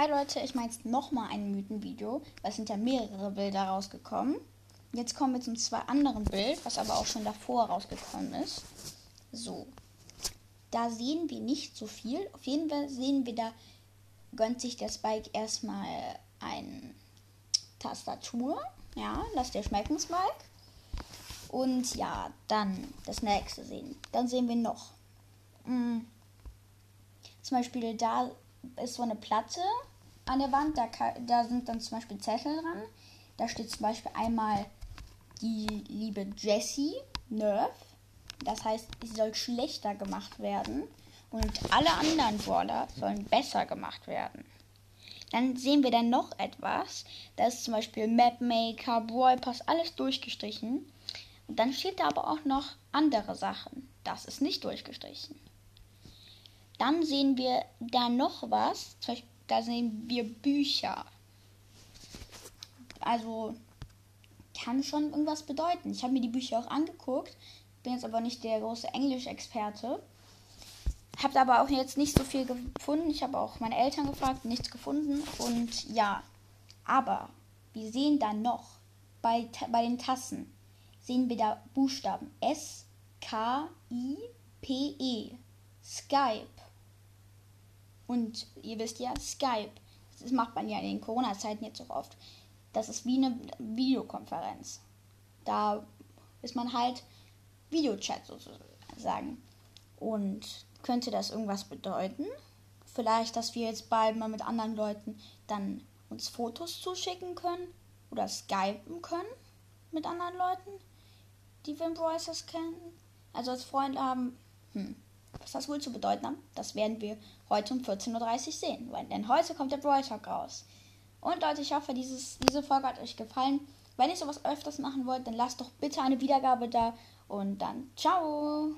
Hi Leute, ich mache jetzt nochmal ein Mythenvideo. Es sind ja mehrere Bilder rausgekommen. Jetzt kommen wir zum zwei anderen Bild, was aber auch schon davor rausgekommen ist. So. Da sehen wir nicht so viel. Auf jeden Fall sehen wir, da gönnt sich der Spike erstmal ein Tastatur. Ja, lasst dir schmecken, Spike. Und ja, dann das nächste sehen. Dann sehen wir noch. Mh, zum Beispiel da ist so eine Platte an der Wand, da, da sind dann zum Beispiel Zettel dran. Da steht zum Beispiel einmal die liebe Jessie Nerf. Das heißt, sie soll schlechter gemacht werden und alle anderen Brawler sollen besser gemacht werden. Dann sehen wir dann noch etwas. Da ist zum Beispiel Mapmaker, Brawl alles durchgestrichen. Und dann steht da aber auch noch andere Sachen. Das ist nicht durchgestrichen. Dann sehen wir da noch was. Da sehen wir Bücher. Also kann schon irgendwas bedeuten. Ich habe mir die Bücher auch angeguckt, bin jetzt aber nicht der große Englischexperte. Habe aber auch jetzt nicht so viel gefunden. Ich habe auch meine Eltern gefragt, nichts gefunden. Und ja, aber wir sehen da noch bei, bei den Tassen, sehen wir da Buchstaben S, K, I, P, E. Skype. Und ihr wisst ja, Skype. Das macht man ja in den Corona-Zeiten jetzt auch oft. Das ist wie eine Videokonferenz. Da ist man halt Videochat sozusagen. Und könnte das irgendwas bedeuten? Vielleicht, dass wir jetzt bald mal mit anderen Leuten dann uns Fotos zuschicken können oder skypen können mit anderen Leuten, die wir in Brawlers kennen. Also als Freunde haben. Hm. Was das wohl zu bedeuten hat, das werden wir heute um 14.30 Uhr sehen. Denn heute kommt der Brawl Talk raus. Und Leute, ich hoffe, dieses, diese Folge hat euch gefallen. Wenn ihr sowas öfters machen wollt, dann lasst doch bitte eine Wiedergabe da. Und dann ciao!